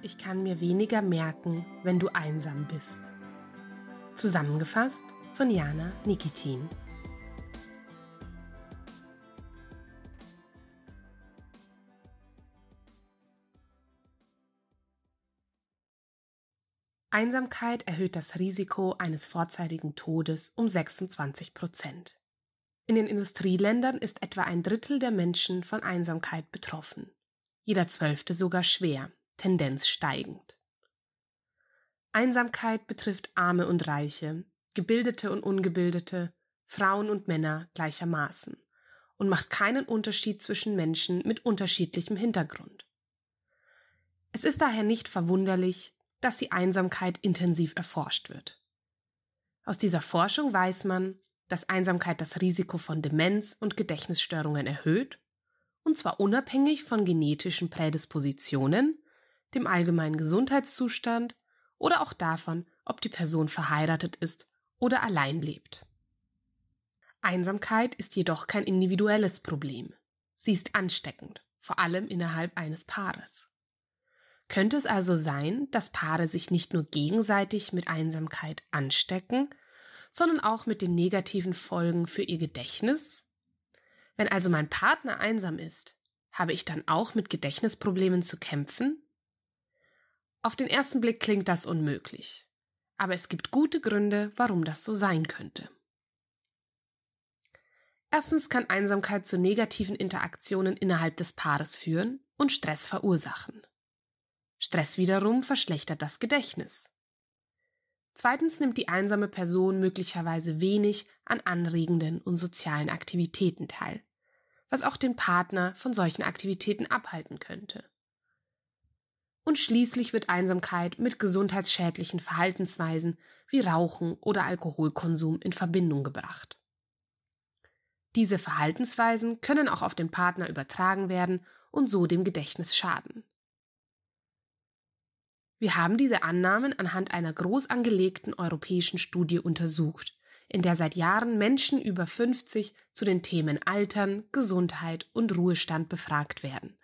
Ich kann mir weniger merken, wenn du einsam bist. Zusammengefasst von Jana Nikitin. Einsamkeit erhöht das Risiko eines vorzeitigen Todes um 26 Prozent. In den Industrieländern ist etwa ein Drittel der Menschen von Einsamkeit betroffen, jeder Zwölfte sogar schwer. Tendenz steigend. Einsamkeit betrifft Arme und Reiche, Gebildete und Ungebildete, Frauen und Männer gleichermaßen und macht keinen Unterschied zwischen Menschen mit unterschiedlichem Hintergrund. Es ist daher nicht verwunderlich, dass die Einsamkeit intensiv erforscht wird. Aus dieser Forschung weiß man, dass Einsamkeit das Risiko von Demenz und Gedächtnisstörungen erhöht, und zwar unabhängig von genetischen Prädispositionen dem allgemeinen Gesundheitszustand oder auch davon, ob die Person verheiratet ist oder allein lebt. Einsamkeit ist jedoch kein individuelles Problem. Sie ist ansteckend, vor allem innerhalb eines Paares. Könnte es also sein, dass Paare sich nicht nur gegenseitig mit Einsamkeit anstecken, sondern auch mit den negativen Folgen für ihr Gedächtnis? Wenn also mein Partner einsam ist, habe ich dann auch mit Gedächtnisproblemen zu kämpfen? Auf den ersten Blick klingt das unmöglich. Aber es gibt gute Gründe, warum das so sein könnte. Erstens kann Einsamkeit zu negativen Interaktionen innerhalb des Paares führen und Stress verursachen. Stress wiederum verschlechtert das Gedächtnis. Zweitens nimmt die einsame Person möglicherweise wenig an anregenden und sozialen Aktivitäten teil, was auch den Partner von solchen Aktivitäten abhalten könnte und schließlich wird Einsamkeit mit gesundheitsschädlichen Verhaltensweisen wie Rauchen oder Alkoholkonsum in Verbindung gebracht. Diese Verhaltensweisen können auch auf den Partner übertragen werden und so dem Gedächtnis schaden. Wir haben diese Annahmen anhand einer groß angelegten europäischen Studie untersucht, in der seit Jahren Menschen über 50 zu den Themen Altern, Gesundheit und Ruhestand befragt werden.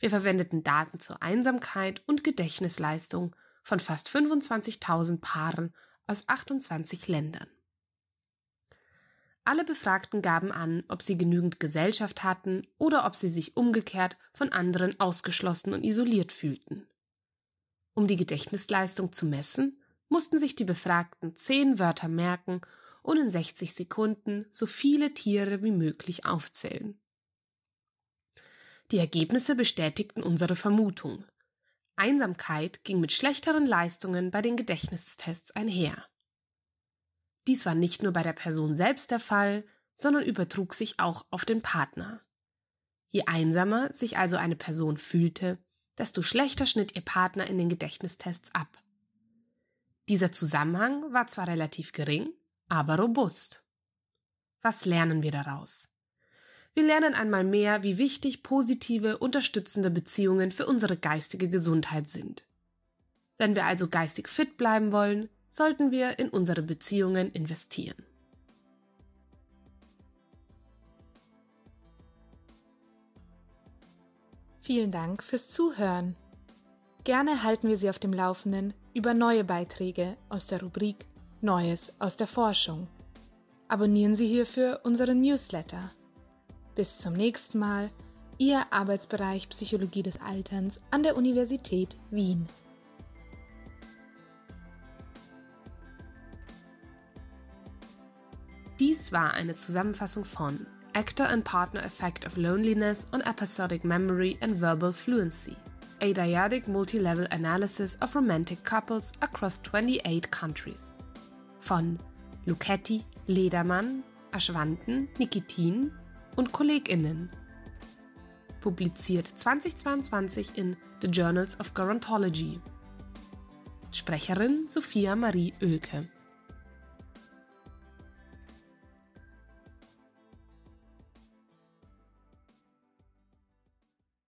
Wir verwendeten Daten zur Einsamkeit und Gedächtnisleistung von fast 25.000 Paaren aus 28 Ländern. Alle Befragten gaben an, ob sie genügend Gesellschaft hatten oder ob sie sich umgekehrt von anderen ausgeschlossen und isoliert fühlten. Um die Gedächtnisleistung zu messen, mussten sich die Befragten zehn Wörter merken und in 60 Sekunden so viele Tiere wie möglich aufzählen. Die Ergebnisse bestätigten unsere Vermutung. Einsamkeit ging mit schlechteren Leistungen bei den Gedächtnistests einher. Dies war nicht nur bei der Person selbst der Fall, sondern übertrug sich auch auf den Partner. Je einsamer sich also eine Person fühlte, desto schlechter schnitt ihr Partner in den Gedächtnistests ab. Dieser Zusammenhang war zwar relativ gering, aber robust. Was lernen wir daraus? Wir lernen einmal mehr, wie wichtig positive, unterstützende Beziehungen für unsere geistige Gesundheit sind. Wenn wir also geistig fit bleiben wollen, sollten wir in unsere Beziehungen investieren. Vielen Dank fürs Zuhören. Gerne halten wir Sie auf dem Laufenden über neue Beiträge aus der Rubrik Neues aus der Forschung. Abonnieren Sie hierfür unseren Newsletter. Bis zum nächsten Mal, Ihr Arbeitsbereich Psychologie des Alterns an der Universität Wien. Dies war eine Zusammenfassung von Actor and Partner Effect of Loneliness on Episodic Memory and Verbal Fluency, a dyadic multi-level analysis of romantic couples across 28 countries. Von Luchetti, Ledermann, Aschwanten, Nikitin, und KollegInnen. Publiziert 2022 in The Journals of Gerontology. Sprecherin Sophia Marie Oelke.